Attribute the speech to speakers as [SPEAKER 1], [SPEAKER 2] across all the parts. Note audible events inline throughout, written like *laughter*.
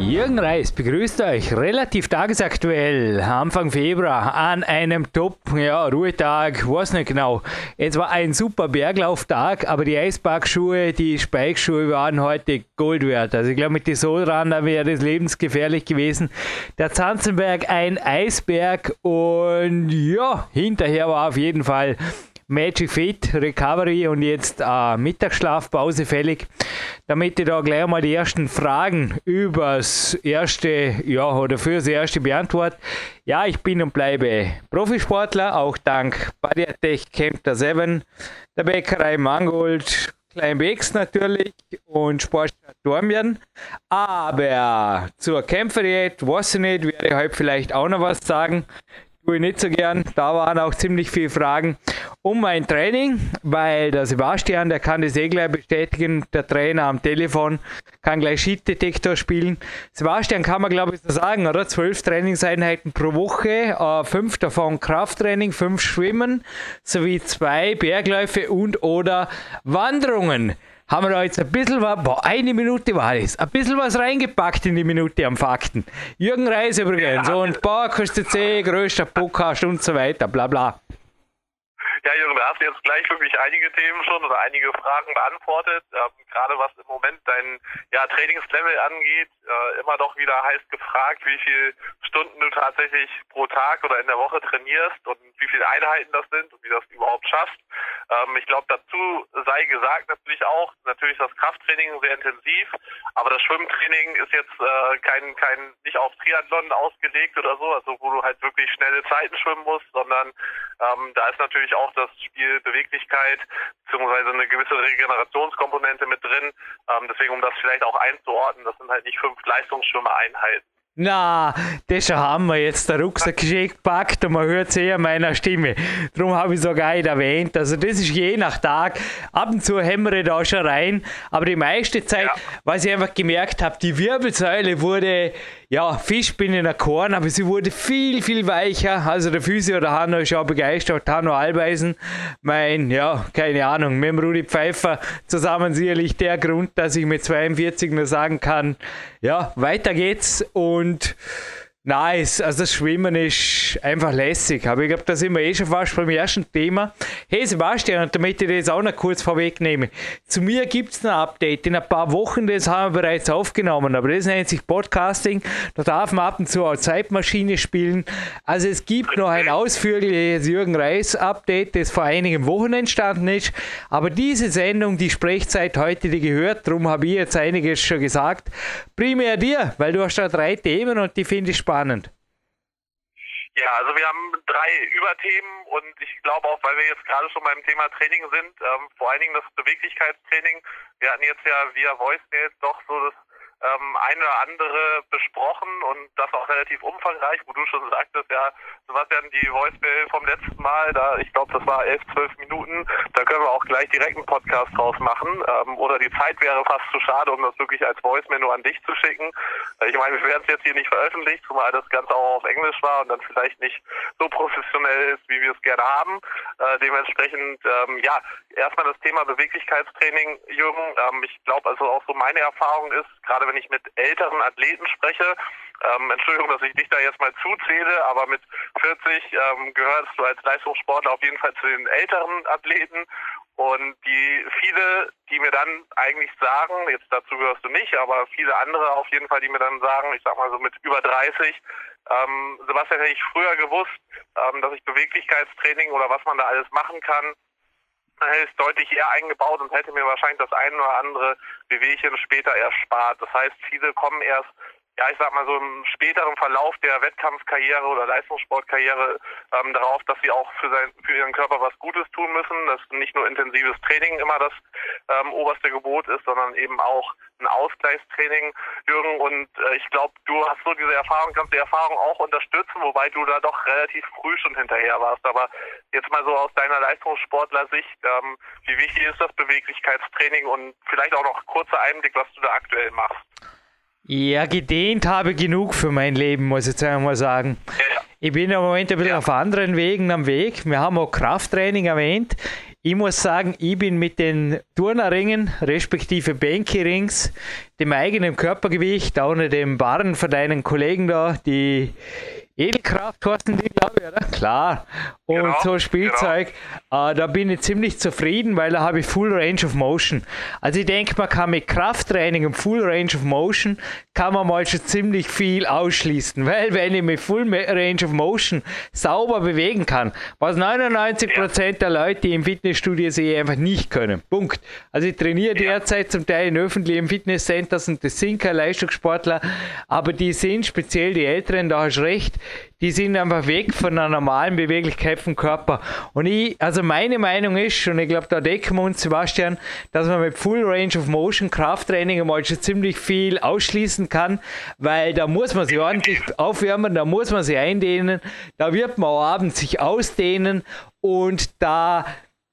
[SPEAKER 1] Jürgen Reis begrüßt euch relativ tagesaktuell Anfang Februar an einem Top ja, Ruhetag, weiß nicht genau. Es war ein super Berglauftag, aber die Eisbergschuhe, die Speikschuhe waren heute Gold wert. Also ich glaube mit den Solrander wäre es lebensgefährlich gewesen. Der Zanzenberg ein Eisberg und ja, hinterher war auf jeden Fall Magic Fit, Recovery und jetzt äh, Mittagsschlafpause fällig, damit ich da gleich mal die ersten Fragen übers erste, ja, oder fürs erste beantworte. Ja, ich bin und bleibe Profisportler, auch dank Badiatech Camp 7, der Bäckerei Mangold, Kleinbecks natürlich und Sportstadt Dormien. Aber zur Kämpferdiät, weiß ich nicht, werde ich heute vielleicht auch noch was sagen tue ich nicht so gern. Da waren auch ziemlich viele Fragen um mein Training, weil der Sebastian, der kann das eh gleich bestätigen, der Trainer am Telefon, kann gleich Sheet-Detektor spielen. Sebastian kann man glaube ich so sagen, oder? Zwölf Trainingseinheiten pro Woche, äh, fünf davon Krafttraining, fünf Schwimmen, sowie zwei Bergläufe und oder Wanderungen haben wir da jetzt ein bisschen was, boah, eine Minute war es, ein bisschen was reingepackt in die Minute am Fakten. Jürgen Reis übrigens ja. und Bauerkoste C, größter Podcast und so weiter, bla bla.
[SPEAKER 2] Ja, Jürgen, da hast du jetzt gleich wirklich einige Themen schon oder einige Fragen beantwortet. Ähm, gerade was im Moment dein ja, Trainingslevel angeht, äh, immer doch wieder heiß gefragt, wie viele Stunden du tatsächlich pro Tag oder in der Woche trainierst und wie viele Einheiten das sind und wie du das überhaupt schaffst. Ähm, ich glaube, dazu sei gesagt natürlich auch, natürlich das Krafttraining sehr intensiv, aber das Schwimmtraining ist jetzt äh, kein, kein, nicht auf Triathlon ausgelegt oder so, also wo du halt wirklich schnelle Zeiten schwimmen musst, sondern ähm, da ist natürlich auch das Spiel Beweglichkeit beziehungsweise eine gewisse Regenerationskomponente mit drin. Ähm, deswegen, um das vielleicht auch einzuordnen, das sind halt nicht fünf Leistungsschwimmer-Einheiten.
[SPEAKER 1] Na, das haben wir jetzt der Rucksack gepackt und man hört es eher meiner Stimme. Darum habe ich sogar nicht erwähnt. Also das ist je nach Tag. Ab und zu hämmere ich da schon rein. Aber die meiste Zeit, ja. was ich einfach gemerkt habe, die Wirbelsäule wurde ja, Fisch bin in der Korn, aber sie wurde viel, viel weicher. Also der Physio, der Hanno ist auch begeistert. Hanno Albeisen, mein, ja, keine Ahnung, mit dem Rudi Pfeiffer zusammen sicherlich der Grund, dass ich mit 42 nur sagen kann, ja, weiter geht's und Nice, also das Schwimmen ist einfach lässig. Aber ich glaube, da sind wir eh schon fast beim ersten Thema. Hey Sebastian, und damit ich das auch noch kurz vorwegnehme. Zu mir gibt es ein Update. In ein paar Wochen, das haben wir bereits aufgenommen, aber das nennt sich Podcasting. Da darf man ab und zu auch Zeitmaschine spielen. Also es gibt noch ein ausführliches Jürgen Reis Update, das vor einigen Wochen entstanden ist. Aber diese Sendung, die Sprechzeit heute, die gehört, darum habe ich jetzt einiges schon gesagt. Primär dir, weil du hast da drei Themen und die finde ich spannend spannend.
[SPEAKER 2] Ja, also wir haben drei Überthemen und ich glaube auch, weil wir jetzt gerade schon beim Thema Training sind, ähm, vor allen Dingen das Beweglichkeitstraining. Wir hatten jetzt ja via Voicemail doch so das ähm, eine oder andere besprochen und das auch relativ umfangreich, wo du schon sagtest, ja, Sebastian, die Voicemail vom letzten Mal, da ich glaube, das war elf, zwölf Minuten, da können wir auch gleich direkt einen Podcast draus machen. Ähm, oder die Zeit wäre fast zu schade, um das wirklich als Voicemail nur an dich zu schicken. Äh, ich meine, wir werden es jetzt hier nicht veröffentlicht, zumal das Ganze auch auf Englisch war und dann vielleicht nicht so professionell ist, wie wir es gerne haben. Äh, dementsprechend, ähm, ja, erstmal das Thema Beweglichkeitstraining, Jürgen. Ähm, ich glaube, also auch so meine Erfahrung ist, gerade wenn ich mit älteren Athleten spreche, ähm, Entschuldigung, dass ich dich da jetzt mal zuzähle, aber mit 40 ähm, gehörst du als Leistungssportler auf jeden Fall zu den älteren Athleten. Und die viele, die mir dann eigentlich sagen, jetzt dazu gehörst du nicht, aber viele andere auf jeden Fall, die mir dann sagen, ich sag mal so mit über 30, ähm, Sebastian, hätte ich früher gewusst, ähm, dass ich Beweglichkeitstraining oder was man da alles machen kann, ist deutlich eher eingebaut und hätte mir wahrscheinlich das ein oder andere Bewegchen später erspart. Das heißt, viele kommen erst ja, ich sag mal so im späteren Verlauf der Wettkampfkarriere oder Leistungssportkarriere ähm, darauf, dass sie auch für, sein, für ihren Körper was Gutes tun müssen, dass nicht nur intensives Training immer das ähm, oberste Gebot ist, sondern eben auch ein Ausgleichstraining, Jürgen. Und äh, ich glaube, du hast so diese Erfahrung, kannst die Erfahrung auch unterstützen, wobei du da doch relativ früh schon hinterher warst. Aber jetzt mal so aus deiner Leistungssportler-Sicht, ähm, wie wichtig ist das Beweglichkeitstraining und vielleicht auch noch kurzer Einblick, was du da aktuell machst?
[SPEAKER 1] Ja, gedehnt habe genug für mein Leben, muss ich jetzt einmal sagen. Ja. Ich bin im Moment ein bisschen ja. auf anderen Wegen am Weg. Wir haben auch Krafttraining erwähnt. Ich muss sagen, ich bin mit den Turnerringen, respektive Bänke-Rings, dem eigenen Körpergewicht, auch nicht dem Barren von deinen Kollegen da, die Edelkraft kosten die, glaube ich, oder? Klar. Und genau, so Spielzeug, genau. äh, da bin ich ziemlich zufrieden, weil da habe ich Full Range of Motion. Also ich denke, man kann mit Krafttraining und Full Range of Motion kann man mal schon ziemlich viel ausschließen, *laughs* weil wenn ich mit Full Range of Motion sauber bewegen kann, was 99% ja. der Leute im Fitnessstudio sehe einfach nicht können. Punkt. Also ich trainiere ja. derzeit zum Teil in öffentlichen Fitnesscenters und das sind keine Leistungssportler, aber die sind speziell die Älteren, da hast du recht, die sind einfach weg von einer normalen Beweglichkeit vom Körper. Und ich, also meine Meinung ist, und ich glaube, da decken wir uns, Sebastian, dass man mit Full Range of Motion Krafttraining einmal schon ziemlich viel ausschließen kann, weil da muss man sich ordentlich aufwärmen, da muss man sich eindehnen, da wird man auch abends sich ausdehnen und da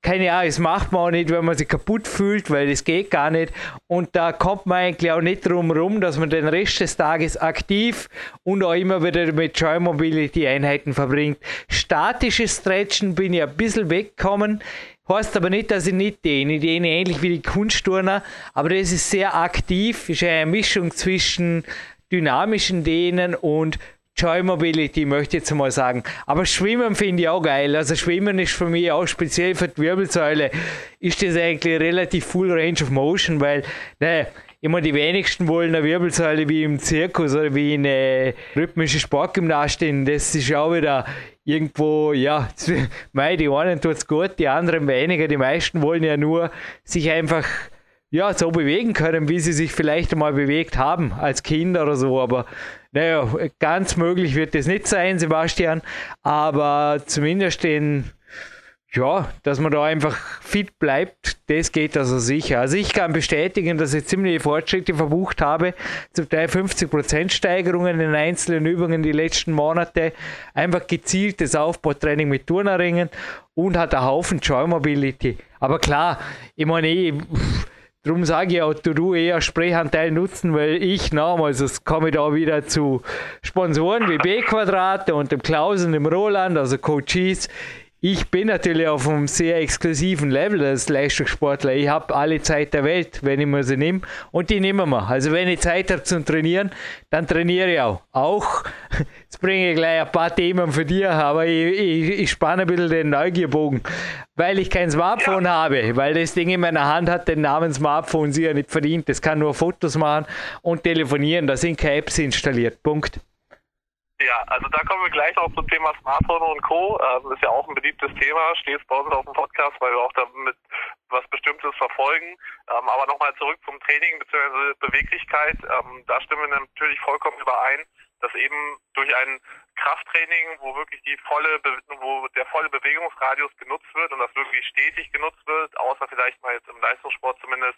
[SPEAKER 1] keine Ahnung, das macht man auch nicht, wenn man sich kaputt fühlt, weil das geht gar nicht. Und da kommt man eigentlich auch nicht drum rum, dass man den Rest des Tages aktiv und auch immer wieder mit Joy Mobility Einheiten verbringt. Statisches Stretchen bin ich ein bisschen weggekommen. Heißt aber nicht, dass ich nicht dehne. Ich dehne ähnlich wie die Kunstturner, aber das ist sehr aktiv, ist eine Mischung zwischen dynamischen Dehnen und Joy Mobility, möchte ich jetzt mal sagen. Aber Schwimmen finde ich auch geil. Also Schwimmen ist für mich auch speziell für die Wirbelsäule, ist das eigentlich relativ full range of motion, weil, ne, immer die wenigsten wollen eine Wirbelsäule wie im Zirkus oder wie eine rhythmische Sportgymnastin. Das ist auch wieder irgendwo, ja, *laughs* mei, die einen tut es gut, die anderen weniger. Die meisten wollen ja nur sich einfach ja, so bewegen können, wie sie sich vielleicht einmal bewegt haben als Kind oder so. Aber naja, ganz möglich wird das nicht sein, Sebastian. Aber zumindest den, ja, dass man da einfach fit bleibt, das geht also sicher. Also ich kann bestätigen, dass ich ziemliche Fortschritte verbucht habe. Zum Teil 50% Steigerungen in einzelnen Übungen die letzten Monate. Einfach gezieltes Aufbautraining mit Turneringen und hat einen Haufen Joy Mobility. Aber klar, ich meine, ich, Darum sage ich auch, du eher Sprechanteil nutzen, weil ich nochmals, es komme da wieder zu Sponsoren wie B-Quadrate und dem Klaus und dem Roland, also Coaches. Ich bin natürlich auf einem sehr exklusiven Level als Leistungssportler. Ich habe alle Zeit der Welt, wenn ich mir sie nehme. Und die nehmen wir. Also wenn ich Zeit habe zum Trainieren, dann trainiere ich auch. Auch, *laughs* jetzt bringe ich gleich ein paar Themen für dich, aber ich, ich, ich spanne ein bisschen den Neugierbogen. Weil ich kein Smartphone ja. habe, weil das Ding in meiner Hand hat den Namen Smartphone sicher nicht verdient. Das kann nur Fotos machen und telefonieren. Da sind keine Apps installiert. Punkt.
[SPEAKER 2] Ja, also da kommen wir gleich noch zum Thema Smartphone und Co. Ähm, ist ja auch ein beliebtes Thema, steht bei uns auf dem Podcast, weil wir auch damit was Bestimmtes verfolgen. Ähm, aber nochmal zurück zum Training bzw. Beweglichkeit. Ähm, da stimmen wir natürlich vollkommen überein, dass eben durch ein Krafttraining, wo wirklich die volle, wo der volle Bewegungsradius genutzt wird und das wirklich stetig genutzt wird, außer vielleicht mal jetzt im Leistungssport zumindest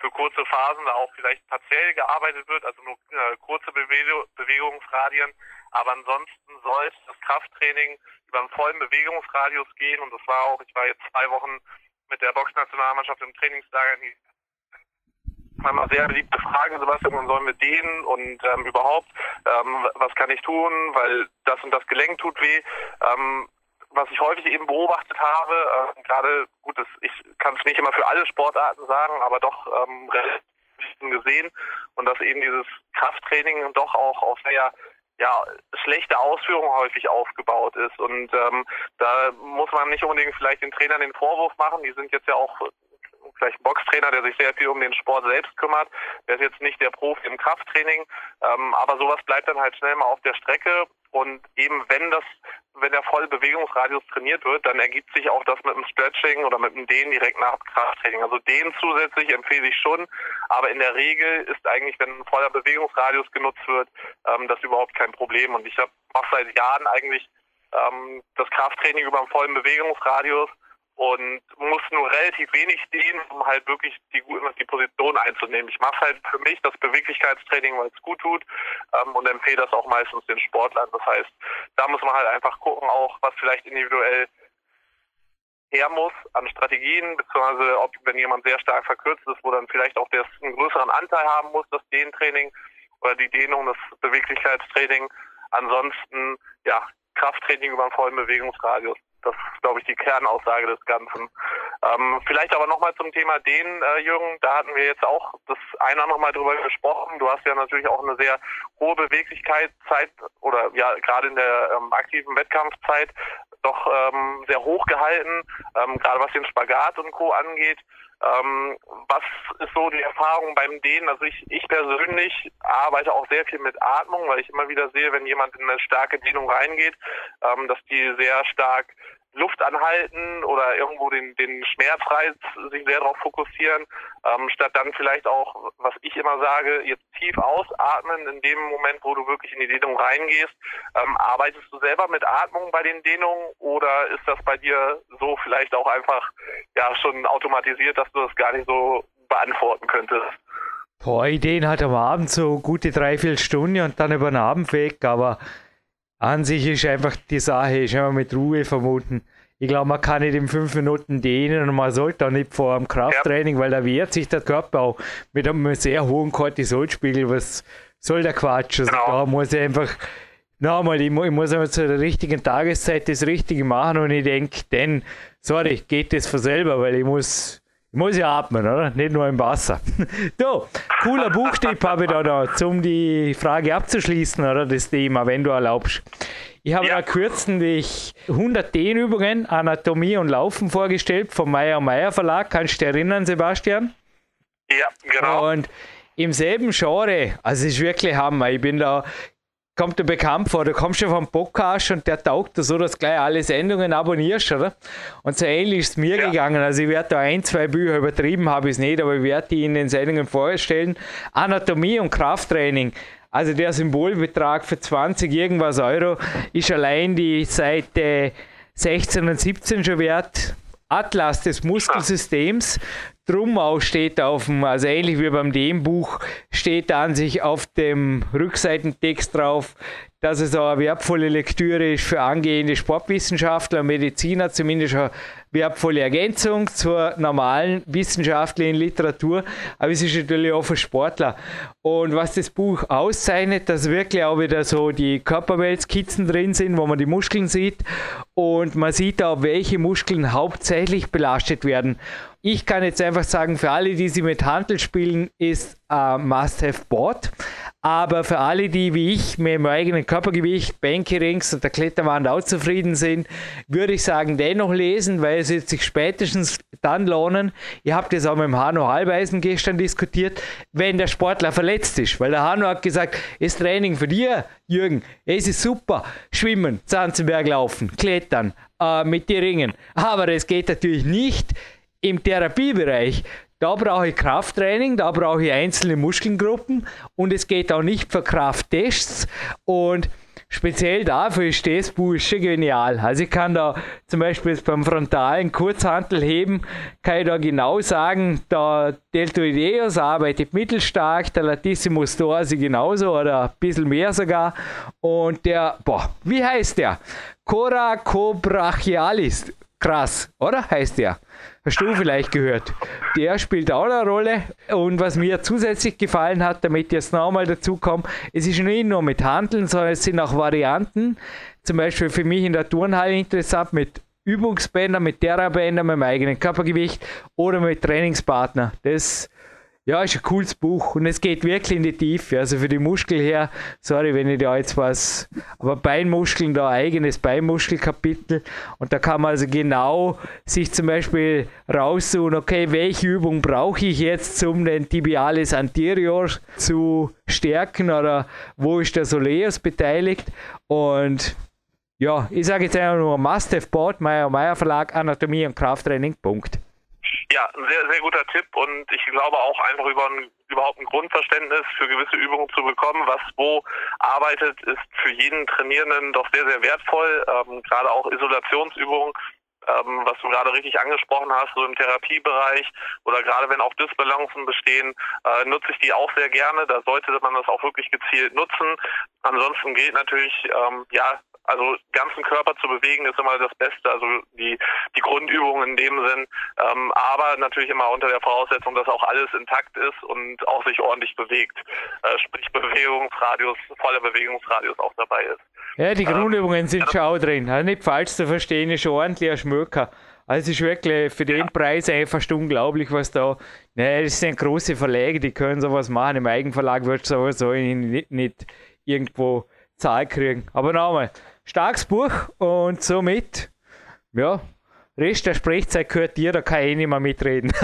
[SPEAKER 2] für kurze Phasen da auch vielleicht partiell gearbeitet wird, also nur äh, kurze Bewegungsradien, aber ansonsten soll das Krafttraining über einen vollen Bewegungsradius gehen. Und das war auch, ich war jetzt zwei Wochen mit der Boxnationalmannschaft im Trainingslager. Die manchmal sehr beliebte Fragen, Sebastian, man soll mit denen und ähm, überhaupt, ähm, was kann ich tun, weil das und das Gelenk tut weh. Ähm, was ich häufig eben beobachtet habe, äh, gerade, gut, das, ich kann es nicht immer für alle Sportarten sagen, aber doch ähm, gesehen und dass eben dieses Krafttraining doch auch auf sehr ja, schlechte Ausführung häufig aufgebaut ist. Und ähm, da muss man nicht unbedingt vielleicht den Trainern den Vorwurf machen. Die sind jetzt ja auch vielleicht Boxtrainer, der sich sehr viel um den Sport selbst kümmert. Der ist jetzt nicht der Profi im Krafttraining, ähm, aber sowas bleibt dann halt schnell mal auf der Strecke. Und eben wenn das, wenn der volle Bewegungsradius trainiert wird, dann ergibt sich auch das mit dem Stretching oder mit dem Dehnen direkt nach Krafttraining. Also Dehnen zusätzlich empfehle ich schon, aber in der Regel ist eigentlich, wenn ein voller Bewegungsradius genutzt wird, ähm, das überhaupt kein Problem. Und ich mache seit Jahren eigentlich ähm, das Krafttraining über einen vollen Bewegungsradius und muss nur relativ wenig stehen, um halt wirklich die, die Position einzunehmen. Ich mache halt für mich das Beweglichkeitstraining, weil es gut tut ähm, und empfehle das auch meistens den Sportlern. Das heißt, da muss man halt einfach gucken, auch was vielleicht individuell her muss an Strategien, beziehungsweise ob wenn jemand sehr stark verkürzt ist, wo dann vielleicht auch der einen größeren Anteil haben muss, das Dehntraining oder die Dehnung, das Beweglichkeitstraining. Ansonsten, ja, Krafttraining über einen vollen Bewegungsradius. Das ist, glaube ich, die Kernaussage des Ganzen. Ähm, vielleicht aber nochmal zum Thema Dehnen, äh, Jürgen. Da hatten wir jetzt auch das eine oder andere Mal drüber gesprochen. Du hast ja natürlich auch eine sehr hohe Beweglichkeitszeit oder ja, gerade in der ähm, aktiven Wettkampfzeit doch ähm, sehr hoch gehalten, ähm, gerade was den Spagat und Co. angeht. Ähm, was ist so die Erfahrung beim Dehnen? Also ich, ich persönlich arbeite auch sehr viel mit Atmung, weil ich immer wieder sehe, wenn jemand in eine starke Dehnung reingeht, ähm, dass die sehr stark Luft anhalten oder irgendwo den, den Schmerzreiz sich sehr darauf fokussieren, ähm, statt dann vielleicht auch, was ich immer sage, jetzt tief ausatmen in dem Moment, wo du wirklich in die Dehnung reingehst. Ähm, arbeitest du selber mit Atmung bei den Dehnungen oder ist das bei dir so vielleicht auch einfach ja schon automatisiert, dass du das gar nicht so beantworten könntest?
[SPEAKER 1] Boah, Ideen hat am Abend so gute drei, vier Stunden und dann über den Abend weg, aber an sich ist einfach die Sache, ist einfach mit Ruhe vermuten. Ich glaube, man kann nicht in fünf Minuten dehnen und man sollte auch nicht vor dem Krafttraining, ja. weil da wehrt sich der Körper auch mit einem sehr hohen Cortisolspiegel. Was soll der Quatsch? Also genau. Da muss ich einfach, nochmal, ich, ich muss einfach zu der richtigen Tageszeit das Richtige machen und ich denke, denn, sorry, geht das von selber, weil ich muss muss ja atmen, oder? Nicht nur im Wasser. *laughs* so, cooler Buchtipp habe ich da noch, um die Frage abzuschließen, oder? Das Thema, wenn du erlaubst. Ich habe ja. da kürzlich 100 Dehnübungen, Anatomie und Laufen vorgestellt vom Meyer Meyer Verlag. Kannst du dich erinnern, Sebastian?
[SPEAKER 2] Ja, genau.
[SPEAKER 1] Und im selben Genre, also es ist wirklich Hammer. Ich bin da kommt dir bekannt vor, du kommst schon vom Podcast und der taugt dir so, dass du gleich alle Sendungen abonnierst, oder? Und so ähnlich ist es mir ja. gegangen. Also ich werde da ein, zwei Bücher übertrieben, habe ich es nicht, aber ich werde die in den Sendungen vorstellen. Anatomie und Krafttraining. Also der Symbolbetrag für 20 irgendwas Euro ist allein die Seite 16 und 17 schon wert. Atlas des Muskelsystems. Drum auch steht auf dem, also ähnlich wie beim dem-Buch, steht an sich auf dem Rückseitentext drauf, dass es auch eine wertvolle Lektüre ist für angehende Sportwissenschaftler und Mediziner, zumindest eine wertvolle Ergänzung zur normalen wissenschaftlichen Literatur, aber es ist natürlich auch für Sportler. Und was das Buch auszeichnet, dass wirklich auch wieder so die Körperweltskizzen drin sind, wo man die Muskeln sieht und man sieht auch, welche Muskeln hauptsächlich belastet werden. Ich kann jetzt einfach sagen, für alle, die sie mit Handel spielen, ist ein Must-Have-Board. Aber für alle, die wie ich mit dem eigenen Körpergewicht, Bänke und der Kletterwand auch zufrieden sind, würde ich sagen, dennoch lesen, weil es wird sich spätestens dann lohnen. Ihr habt das auch mit dem Hanno Halbeisen gestern diskutiert, wenn der Sportler verletzt ist. Weil der Hanno hat gesagt, ist Training für dir, Jürgen, es ist super. Schwimmen, Zanzenberg laufen, klettern, äh, mit dir ringen. Aber es geht natürlich nicht, im Therapiebereich, da brauche ich Krafttraining, da brauche ich einzelne Muskelgruppen und es geht auch nicht für Krafttests und speziell dafür ist das Buch schon genial. Also ich kann da zum Beispiel beim frontalen Kurzhantel heben, kann ich da genau sagen, der Deltoideus arbeitet mittelstark, der Latissimus dorsi genauso oder ein bisschen mehr sogar und der, boah, wie heißt der? Coracobrachialis. Krass, oder? Heißt der. Hast du vielleicht gehört. Der spielt auch eine Rolle. Und was mir zusätzlich gefallen hat, damit jetzt nochmal dazu komme, es ist nicht nur mit Handeln, sondern es sind auch Varianten. Zum Beispiel für mich in der Turnhalle interessant mit Übungsbändern, mit Therabändern, mit meinem eigenen Körpergewicht oder mit Trainingspartner. Das ja, ist ein cooles Buch und es geht wirklich in die Tiefe. Also für die Muskeln her, sorry, wenn ich da jetzt was, aber Beinmuskeln, da eigenes Beinmuskelkapitel und da kann man also genau sich zum Beispiel raussuchen, okay, welche Übung brauche ich jetzt, um den Tibialis anterior zu stärken oder wo ist der Soleus beteiligt und ja, ich sage jetzt einfach nur Must-Have-Board, Meyer Meyer Verlag, Anatomie und Krafttraining, Punkt.
[SPEAKER 2] Ja, ein sehr, sehr guter Tipp und ich glaube auch einfach über ein, überhaupt ein Grundverständnis für gewisse Übungen zu bekommen, was wo arbeitet, ist für jeden Trainierenden doch sehr, sehr wertvoll. Ähm, gerade auch Isolationsübungen, ähm, was du gerade richtig angesprochen hast, so im Therapiebereich oder gerade wenn auch Disbalancen bestehen, äh, nutze ich die auch sehr gerne. Da sollte man das auch wirklich gezielt nutzen. Ansonsten gilt natürlich, ähm, ja, Also ganzen Körper zu bewegen ist immer das Beste, also die, die Grundübungen in dem Sinn, ähm, aber natürlich immer unter der Voraussetzung, dass auch alles intakt ist und auch sich ordentlich bewegt. Äh, sprich Bewegungsradius, voller Bewegungsradius auch dabei ist.
[SPEAKER 1] Ja, die ähm, Grundübungen sind schon auch drin. Also nicht falsch zu verstehen, ist schon ordentlich ein Schmöker. Also es ist wirklich für den ja. Preis einfach unglaublich, was da. Ne, das sind große Verlage, die können sowas machen. Im Eigenverlag wird sowieso nicht, nicht irgendwo Zahl kriegen. Aber nochmal, starkes Buch und somit, ja, Rest der Sprechzeit gehört dir, da kann ich nicht mehr mitreden. *laughs*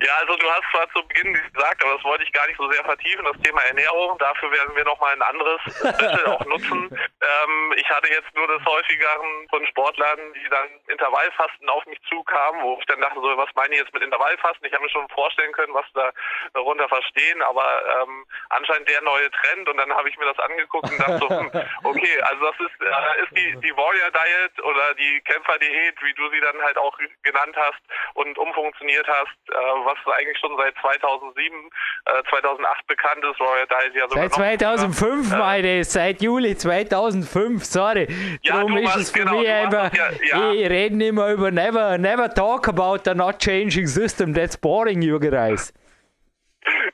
[SPEAKER 2] Ja, also du hast zwar zu Beginn gesagt, aber das wollte ich gar nicht so sehr vertiefen, das Thema Ernährung. Dafür werden wir nochmal ein anderes *laughs* Special auch nutzen. Ähm, ich hatte jetzt nur das häufigeren von Sportlern, die dann Intervallfasten auf mich zukamen, wo ich dann dachte, so, was meine ich jetzt mit Intervallfasten? Ich habe mir schon vorstellen können, was da darunter verstehen, aber ähm, anscheinend der neue Trend und dann habe ich mir das angeguckt und dachte so, hm, *laughs* okay, also das ist, äh, ist die, die Warrior Diet oder die Kämpfer-Diät, wie du sie dann halt auch genannt hast und umfunktioniert hast, äh, was eigentlich schon seit 2007, äh, 2008 bekannt ist. Royal Dice ja
[SPEAKER 1] sogar Seit 2005, noch, meine, seit Juli 2005, sorry.
[SPEAKER 2] Ja, Darum ist es für genau, mich
[SPEAKER 1] einfach, ja, ja. ich rede immer über never, never talk about the not changing system, that's boring, Jürgen Reis.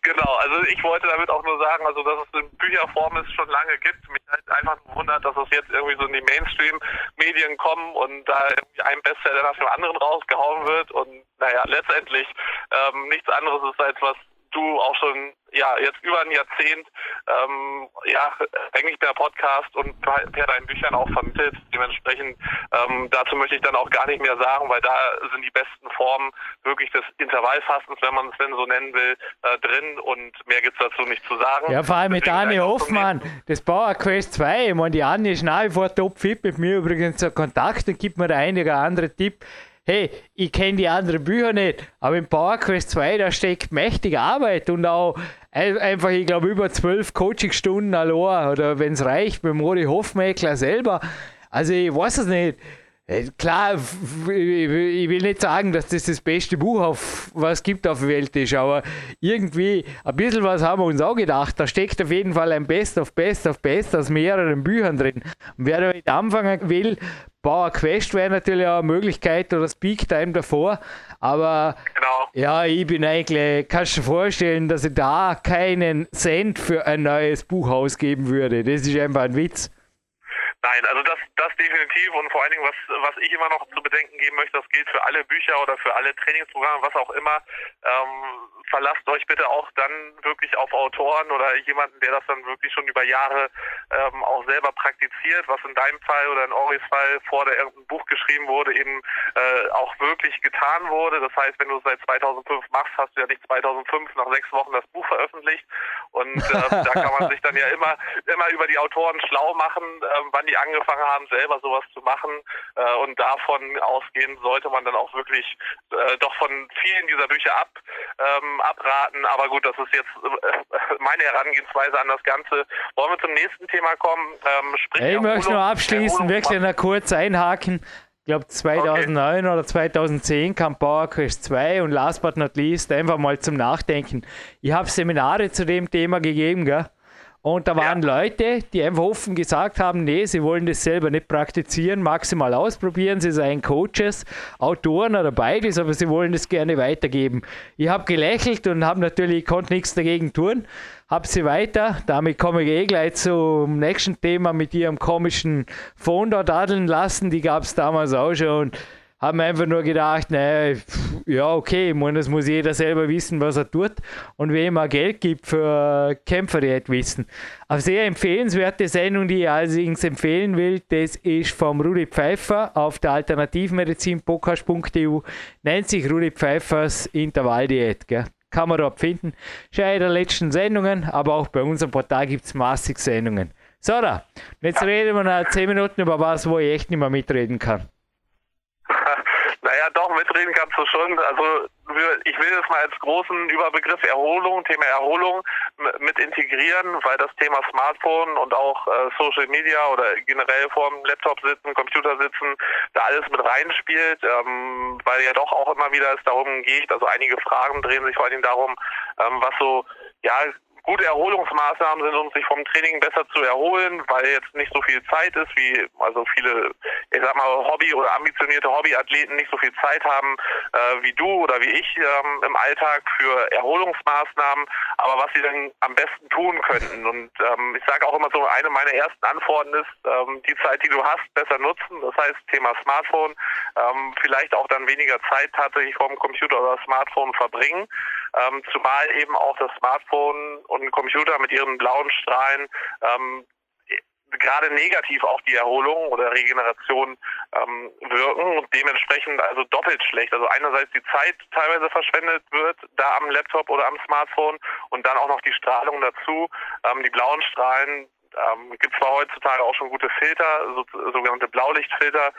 [SPEAKER 2] Genau, also ich wollte damit auch nur sagen, also dass es in Bücherform es schon lange gibt. Mich halt einfach wundert, dass es jetzt irgendwie so in die Mainstream-Medien kommen und da irgendwie ein Bestseller nach dem anderen rausgehauen wird und naja, letztendlich ähm, nichts anderes ist als was du auch schon ja jetzt über ein Jahrzehnt ähm, ja eigentlich per Podcast und per, deinen Büchern auch vermittelt. Dementsprechend ähm, dazu möchte ich dann auch gar nicht mehr sagen, weil da sind die besten Formen wirklich des Intervallfastens, wenn man es denn so nennen will, äh, drin und mehr gibt es dazu nicht zu sagen.
[SPEAKER 1] Ja, vor allem mit Anne Hoffmann, das Power Quest 2. Ich meine, die Anne ist nach wie vor topfit mit mir übrigens in Kontakt und gibt mir da einige andere Tipp hey, ich kenne die anderen Bücher nicht, aber im Power Quest 2, da steckt mächtige Arbeit und auch einfach, ich glaube, über zwölf Coachingstunden allein oder wenn es reicht, mit Mori Hofmeckler selber. Also ich weiß es nicht. Äh, klar, ich will nicht sagen, dass das das beste Buch auf was gibt auf der Welt ist, aber irgendwie ein bisschen was haben wir uns auch gedacht. Da steckt auf jeden Fall ein Best of Best of Best aus mehreren Büchern drin. Und wer damit anfangen will, Power Quest wäre natürlich auch eine Möglichkeit oder Speak Time davor, aber genau. ja, ich bin eigentlich, kannst du dir vorstellen, dass ich da keinen Cent für ein neues Buch ausgeben würde. Das ist einfach ein Witz.
[SPEAKER 2] Nein, also das, das definitiv und vor allen Dingen, was, was ich immer noch zu bedenken geben möchte, das gilt für alle Bücher oder für alle Trainingsprogramme, was auch immer. Ähm, verlasst euch bitte auch dann wirklich auf Autoren oder jemanden, der das dann wirklich schon über Jahre ähm, auch selber praktiziert, was in deinem Fall oder in Oris Fall vor der irgendein Buch geschrieben wurde, eben äh, auch wirklich getan wurde. Das heißt, wenn du es seit 2005 machst, hast du ja nicht 2005 nach sechs Wochen das Buch veröffentlicht und äh, *laughs* da kann man sich dann ja immer immer über die Autoren schlau machen, äh, wann die angefangen haben, selber sowas zu machen. Äh, und davon ausgehend sollte man dann auch wirklich äh, doch von vielen dieser Bücher ab, ähm, abraten. Aber gut, das ist jetzt äh, meine Herangehensweise an das Ganze. Wollen wir zum nächsten Thema kommen?
[SPEAKER 1] Ähm, ich möchte nur abschließen, wirklich noch kurz einhaken. Ich glaube 2009 okay. oder 2010 kam Power Quest 2 und last but not least einfach mal zum Nachdenken. Ich habe Seminare zu dem Thema gegeben, gell? Und da waren ja. Leute, die einfach offen gesagt haben, nee, sie wollen das selber nicht praktizieren, maximal ausprobieren. Sie seien Coaches, Autoren oder beides, aber sie wollen das gerne weitergeben. Ich habe gelächelt und habe natürlich, ich konnte nichts dagegen tun, habe sie weiter. Damit komme ich eh gleich zum nächsten Thema mit ihrem komischen Phone dort adeln lassen. Die gab es damals auch schon. Und haben einfach nur gedacht, naja, ja, okay, ich meine, das muss jeder selber wissen, was er tut. Und wem er Geld gibt für Kämpfer, die halt wissen. Eine sehr empfehlenswerte Sendung, die ich allerdings empfehlen will, das ist vom Rudi Pfeiffer auf der Alternativmedizin-podcast.eu. Nennt sich Rudi Pfeiffers Intervalldiät. Gell? Kann man dort finden. Schon in der letzten Sendungen, aber auch bei unserem Portal gibt es massig Sendungen. So, da. Jetzt reden wir noch 10 Minuten über was, wo ich echt nicht mehr mitreden kann.
[SPEAKER 2] Mitreden kannst du schon. Also ich will es mal als großen Überbegriff Erholung, Thema Erholung mit integrieren, weil das Thema Smartphone und auch äh, Social Media oder generell vorm Laptop sitzen, Computer sitzen, da alles mit reinspielt, ähm, weil ja doch auch immer wieder es darum geht, also einige Fragen drehen sich vor allem darum, ähm, was so ja gute Erholungsmaßnahmen sind, um sich vom Training besser zu erholen, weil jetzt nicht so viel Zeit ist, wie also viele, ich sag mal, Hobby- oder ambitionierte Hobbyathleten nicht so viel Zeit haben äh, wie du oder wie ich ähm, im Alltag für Erholungsmaßnahmen, aber was sie dann am besten tun könnten. Und ähm, ich sage auch immer so, eine meiner ersten Antworten ist, ähm, die Zeit, die du hast, besser nutzen. Das heißt, Thema Smartphone, ähm, vielleicht auch dann weniger Zeit tatsächlich vor dem Computer oder Smartphone verbringen. Ähm, zumal eben auch das Smartphone und ein Computer mit ihren blauen Strahlen ähm, gerade negativ auf die Erholung oder Regeneration ähm, wirken und dementsprechend also doppelt schlecht. Also einerseits die Zeit teilweise verschwendet wird, da am Laptop oder am Smartphone und dann auch noch die Strahlung dazu. Ähm, die blauen Strahlen ähm, gibt zwar heutzutage auch schon gute Filter, so, sogenannte Blaulichtfilter,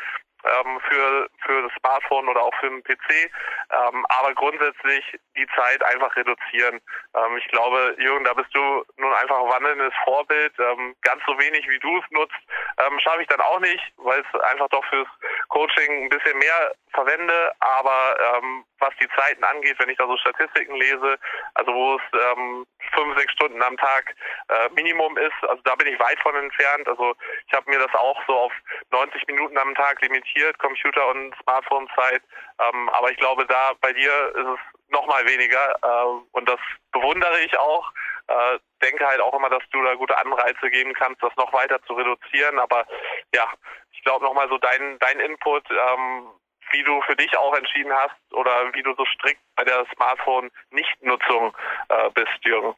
[SPEAKER 2] ähm, für, für das Smartphone oder auch für den PC, ähm, aber grundsätzlich die Zeit einfach reduzieren. Ähm, ich glaube, Jürgen, da bist du nun einfach ein wandelndes Vorbild. Ähm, ganz so wenig wie du es nutzt, ähm, schaffe ich dann auch nicht, weil es einfach doch fürs Coaching ein bisschen mehr verwende, aber ähm, was die Zeiten angeht, wenn ich da so Statistiken lese, also wo es ähm, fünf, sechs Stunden am Tag äh, Minimum ist, also da bin ich weit von entfernt. Also ich habe mir das auch so auf 90 Minuten am Tag limitiert, Computer- und Smartphone-Zeit. Ähm, aber ich glaube, da bei dir ist es noch mal weniger äh, und das bewundere ich auch. Äh, denke halt auch immer, dass du da gute Anreize geben kannst, das noch weiter zu reduzieren. Aber ja, ich glaube nochmal so dein, dein Input, ähm, wie du für dich auch entschieden hast oder wie du so strikt bei der Smartphone-Nichtnutzung äh, bist, Jürgen.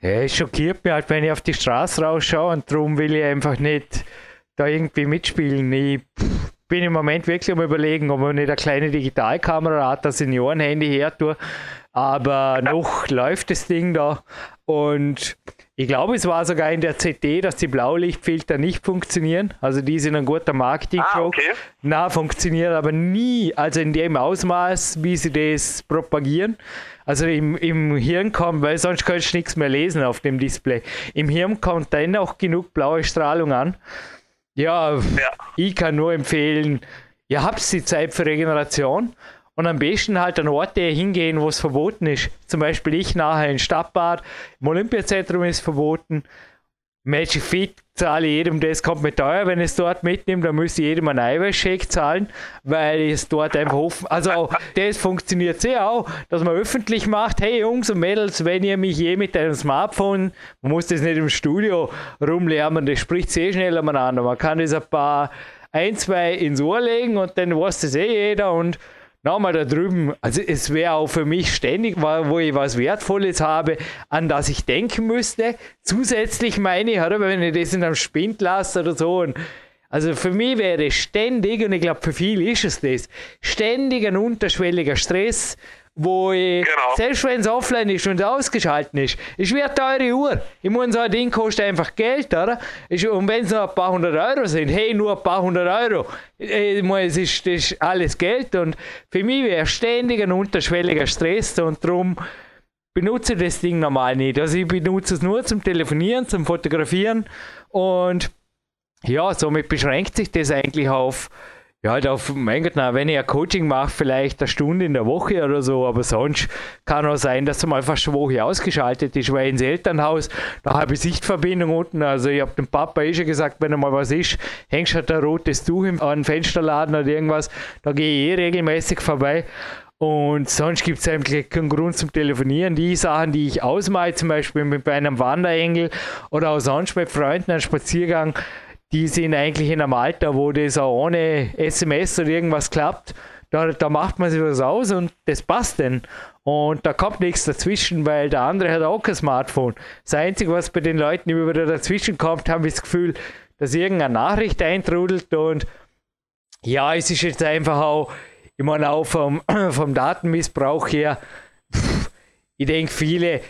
[SPEAKER 1] Ja, es schockiert mich halt, wenn ich auf die Straße rausschaue und darum will ich einfach nicht da irgendwie mitspielen. Ich bin im Moment wirklich am überlegen, ob man nicht eine kleine Digitalkamera hat, das Seniorenhandy her tue. Aber noch *laughs* läuft das Ding da und ich glaube, es war sogar in der CT, dass die Blaulichtfilter nicht funktionieren. Also die sind ein guter marketing ah, okay. Na, funktioniert aber nie, also in dem Ausmaß, wie sie das propagieren. Also im, im Hirn kommt, weil sonst kannst du nichts mehr lesen auf dem Display. Im Hirn kommt dann auch genug blaue Strahlung an. Ja, ja. ich kann nur empfehlen, ihr habt die Zeit für Regeneration und am besten halt an Orte hingehen, wo es verboten ist. Zum Beispiel ich nachher in Stadtbad, im Olympiazentrum ist verboten. Magic Fit zahle jedem, das kommt mir teuer, wenn es dort mitnimmt, dann müsste jedem einen Eiweißshake zahlen, weil es dort einfach offen, also das funktioniert sehr auch, dass man öffentlich macht, hey Jungs und Mädels, wenn ihr mich je mit einem Smartphone, man muss das nicht im Studio rumlärmen, das spricht sehr schnell aneinander, man kann das ein paar, ein, zwei ins Ohr legen und dann weiß das eh jeder und nochmal da drüben, also es wäre auch für mich ständig, wo ich was Wertvolles habe, an das ich denken müsste. Zusätzlich meine ich, oder, wenn ich das in einem Spind lasse oder so, und also für mich wäre ständig, und ich glaube für viele ist es das, ständig ein unterschwelliger Stress, wo ich, genau. selbst wenn es offline ist und ausgeschaltet ist, ist wie eine teure Uhr. Ich muss so ein Ding kostet einfach Geld, oder? Und wenn es nur ein paar hundert Euro sind, hey, nur ein paar hundert Euro, äh, es ist, das ist alles Geld und für mich wäre ständig ein unterschwelliger Stress und darum benutze ich das Ding normal nicht. Also ich benutze es nur zum Telefonieren, zum Fotografieren und ja, somit beschränkt sich das eigentlich auf ja, halt auf, mein Gott, na, wenn ich ein Coaching mache, vielleicht eine Stunde in der Woche oder so, aber sonst kann auch sein, dass mal fast eine Woche ausgeschaltet ist, weil ins Elternhaus, da habe ich Sichtverbindung unten, also ich habe dem Papa eh schon gesagt, wenn mal was ist, hängst halt ein rotes Tuch an Fensterladen oder irgendwas, da gehe ich eh regelmäßig vorbei. Und sonst gibt es eigentlich keinen Grund zum Telefonieren. Die Sachen, die ich ausmache, zum Beispiel mit einem Wanderengel oder auch sonst mit Freunden einen Spaziergang, die sind eigentlich in einem Alter, wo das auch ohne SMS oder irgendwas klappt. Da, da macht man sich was aus und das passt dann. Und da kommt nichts dazwischen, weil der andere hat auch kein Smartphone. Das Einzige, was bei den Leuten immer wieder dazwischen kommt, haben wir das Gefühl, dass irgendeine Nachricht eintrudelt und ja, es ist jetzt einfach auch, ich meine auch vom, *clears throat* vom Datenmissbrauch her, ich denke viele,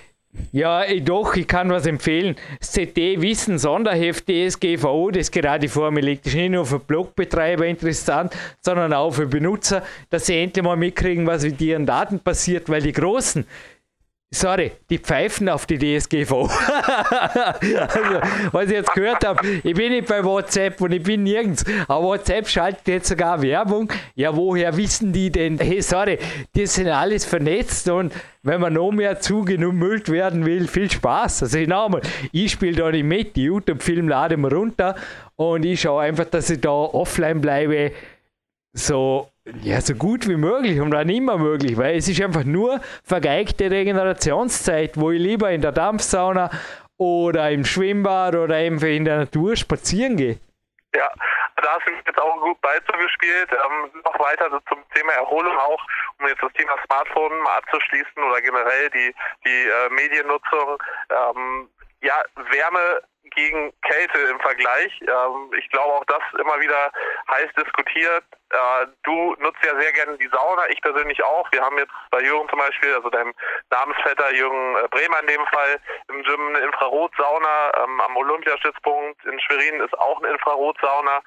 [SPEAKER 1] ja, doch, ich kann was empfehlen. Das Wissen Sonderheft DSGVO, das gerade vor mir liegt, ist nicht nur für Blogbetreiber interessant, sondern auch für Benutzer, dass sie endlich mal mitkriegen, was mit ihren Daten passiert, weil die Großen, sorry, die pfeifen auf die DSGV. *laughs* also, was ich jetzt gehört habe, ich bin nicht bei WhatsApp und ich bin nirgends, aber WhatsApp schaltet jetzt sogar Werbung. Ja, woher wissen die denn? Hey, sorry, die sind alles vernetzt und wenn man noch mehr zugemüllt werden will, viel Spaß. Also nochmal, ich spiele da nicht mit, die YouTube-Film lade mir runter und ich schaue einfach, dass ich da offline bleibe, so ja, so gut wie möglich und dann immer möglich, weil es ist einfach nur vergeigte Regenerationszeit, wo ich lieber in der Dampfsauna oder im Schwimmbad oder eben in der Natur spazieren gehe.
[SPEAKER 2] Ja, da hast du jetzt auch gut beizugespielt. Ähm, noch weiter zum Thema Erholung auch, um jetzt das Thema Smartphone mal abzuschließen oder generell die, die äh, Mediennutzung. Ähm, ja, Wärme gegen Kälte im Vergleich. Ähm, ich glaube auch das immer wieder heiß diskutiert. Äh, du nutzt ja sehr gerne die Sauna, ich persönlich auch. Wir haben jetzt bei Jürgen zum Beispiel, also deinem Namensvetter Jürgen äh, Bremer in dem Fall, im Gym eine Infrarotsauna. Ähm, am Olympiastützpunkt in Schwerin ist auch eine Infrarotsauna.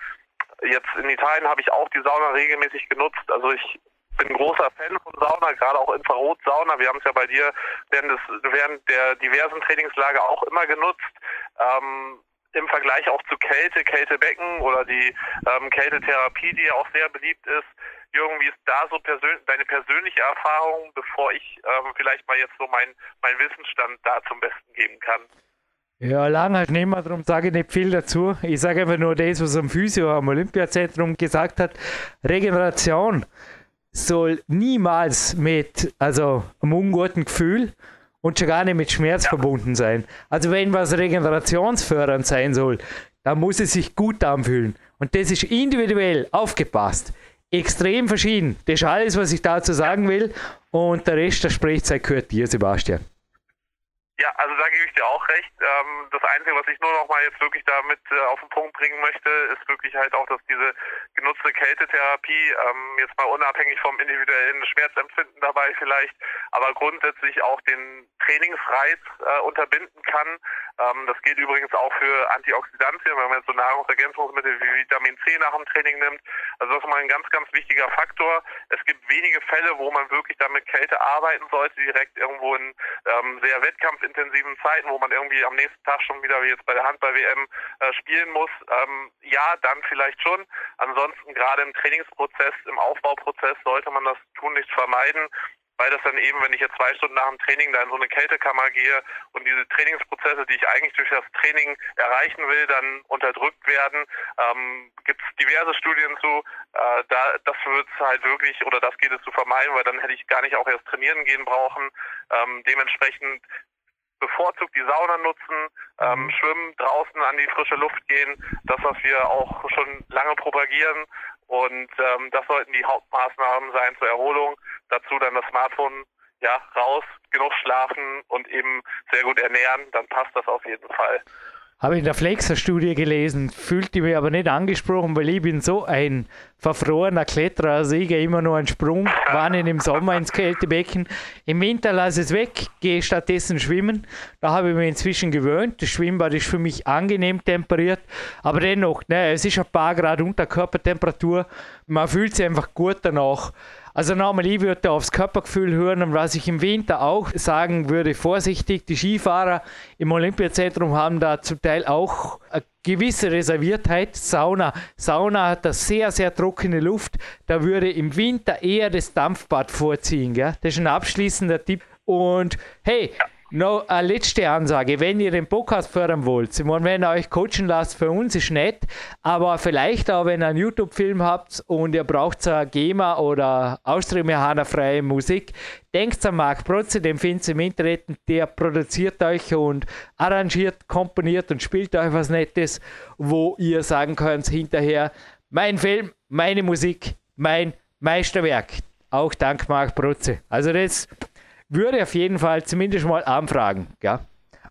[SPEAKER 2] Jetzt in Italien habe ich auch die Sauna regelmäßig genutzt. Also ich bin großer Fan von Sauna, gerade auch Infrarotsauna. Wir haben es ja bei dir während, des, während der diversen Trainingslager auch immer genutzt. Ähm, Im Vergleich auch zu Kälte, Kältebecken oder die ähm, Kältetherapie, die ja auch sehr beliebt ist. Jürgen, wie ist da so persön deine persönliche Erfahrung, bevor ich ähm, vielleicht mal jetzt so mein, mein Wissensstand da zum Besten geben kann?
[SPEAKER 1] Ja, lange halt nicht mehr, darum sage ich nicht viel dazu. Ich sage einfach nur das, was am Physio am Olympiazentrum gesagt hat. Regeneration soll niemals mit also einem unguten Gefühl und schon gar nicht mit Schmerz ja. verbunden sein. Also wenn was regenerationsfördernd sein soll, dann muss es sich gut anfühlen. Und das ist individuell aufgepasst. Extrem verschieden. Das ist alles, was ich dazu sagen will. Und der Rest der Sprechzeit gehört dir, Sebastian.
[SPEAKER 2] Ja, also da gebe ich dir auch recht. Ähm, das Einzige, was ich nur noch mal jetzt wirklich damit äh, auf den Punkt bringen möchte, ist wirklich halt auch, dass diese genutzte Kältetherapie, ähm, jetzt mal unabhängig vom individuellen Schmerzempfinden dabei vielleicht, aber grundsätzlich auch den Trainingsreiz äh, unterbinden kann. Ähm, das gilt übrigens auch für Antioxidantien, wenn man jetzt so Nahrungsergänzungsmittel wie Vitamin C nach dem Training nimmt. Also das ist mal ein ganz, ganz wichtiger Faktor. Es gibt wenige Fälle, wo man wirklich damit Kälte arbeiten sollte, direkt irgendwo in ähm, sehr wettkampfintensiven Zeiten, wo man irgendwie am nächsten Tag schon wieder wie jetzt bei der Handball-WM äh, spielen muss. Ähm, ja, dann vielleicht schon. Ansonsten gerade im Trainingsprozess, im Aufbauprozess sollte man das tun nicht vermeiden weil das dann eben, wenn ich jetzt zwei Stunden nach dem Training da in so eine Kältekammer gehe und diese Trainingsprozesse, die ich eigentlich durch das Training erreichen will, dann unterdrückt werden, ähm, gibt es diverse Studien zu. Äh, da, das wird halt wirklich oder das geht es zu vermeiden, weil dann hätte ich gar nicht auch erst trainieren gehen brauchen. Ähm, dementsprechend bevorzugt die Sauna nutzen, ähm, mhm. schwimmen, draußen an die frische Luft gehen, das, was wir auch schon lange propagieren. Und ähm, das sollten die Hauptmaßnahmen sein zur Erholung. Dazu dann das Smartphone ja raus, genug schlafen und eben sehr gut ernähren, dann passt das auf jeden Fall.
[SPEAKER 1] Habe ich in der Flexer-Studie gelesen, fühlte mich aber nicht angesprochen, weil ich bin so ein verfrorener Kletterer. Also ich gehe immer nur einen Sprung, wann im Sommer ins Kältebecken. Im Winter lasse ich es weg, gehe stattdessen schwimmen. Da habe ich mich inzwischen gewöhnt. Das Schwimmbad ist für mich angenehm temperiert, aber dennoch, ne, es ist ein paar Grad unter Körpertemperatur. Man fühlt sich einfach gut danach. Also nochmal, ich würde aufs Körpergefühl hören und was ich im Winter auch sagen würde, vorsichtig, die Skifahrer im Olympiazentrum haben da zum Teil auch eine gewisse Reserviertheit. Sauna. Sauna hat da sehr, sehr trockene Luft. Da würde im Winter eher das Dampfbad vorziehen. Gell? Das ist ein abschließender Tipp. Und hey, noch eine letzte Ansage, wenn ihr den Podcast fördern wollt, ich meine, wenn ihr euch coachen lasst, für uns ist nett, aber vielleicht auch, wenn ihr einen YouTube-Film habt und ihr braucht eine GEMA oder Austria-Freie Musik, denkt an Marc Protze, den findet ihr im Internet, der produziert euch und arrangiert, komponiert und spielt euch was Nettes, wo ihr sagen könnt hinterher, mein Film, meine Musik, mein Meisterwerk. Auch dank Marc Protze. Also das würde auf jeden Fall zumindest mal anfragen. Ja?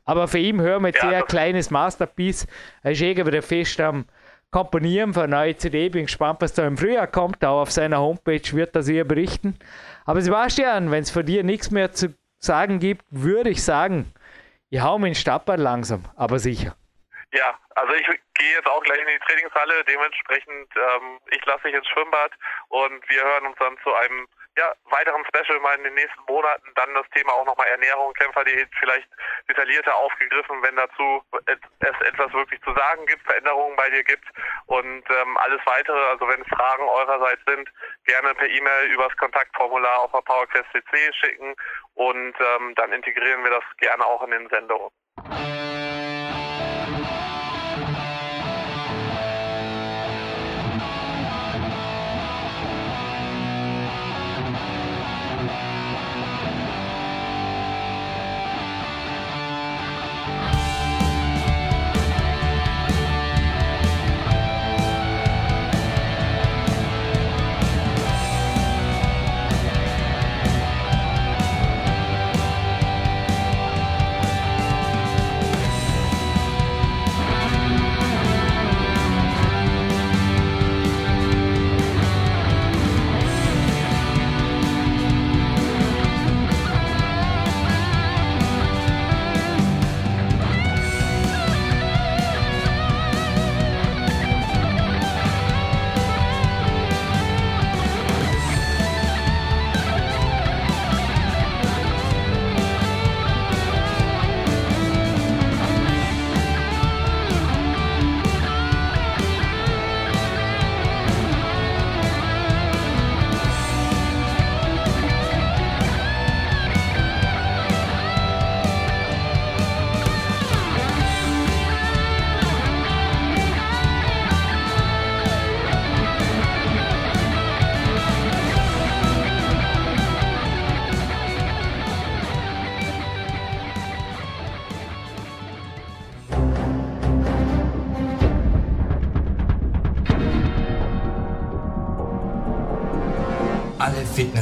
[SPEAKER 1] Aber für ihn hören wir jetzt ja, eher ein kleines Masterpiece. Er ist irgendwie wieder fest am Komponieren für eine neue CD. Bin gespannt, was da im Frühjahr kommt. Auch auf seiner Homepage wird das ihr berichten. Aber Sebastian, wenn es von dir nichts mehr zu sagen gibt, würde ich sagen, ich hau mir den Stapper langsam, aber sicher.
[SPEAKER 2] Ja, also ich gehe jetzt auch gleich in die Trainingshalle. Dementsprechend, ähm, ich lasse dich ins Schwimmbad und wir hören uns dann zu einem ja, weiteren Special mal in den nächsten Monaten. Dann das Thema auch nochmal Ernährung, Kämpferdiät vielleicht detaillierter aufgegriffen, wenn dazu es etwas wirklich zu sagen gibt, Veränderungen bei dir gibt und ähm, alles weitere, also wenn Fragen eurerseits sind, gerne per E-Mail übers Kontaktformular auf der PowerQuest CC schicken und ähm, dann integrieren wir das gerne auch in den Sendungen.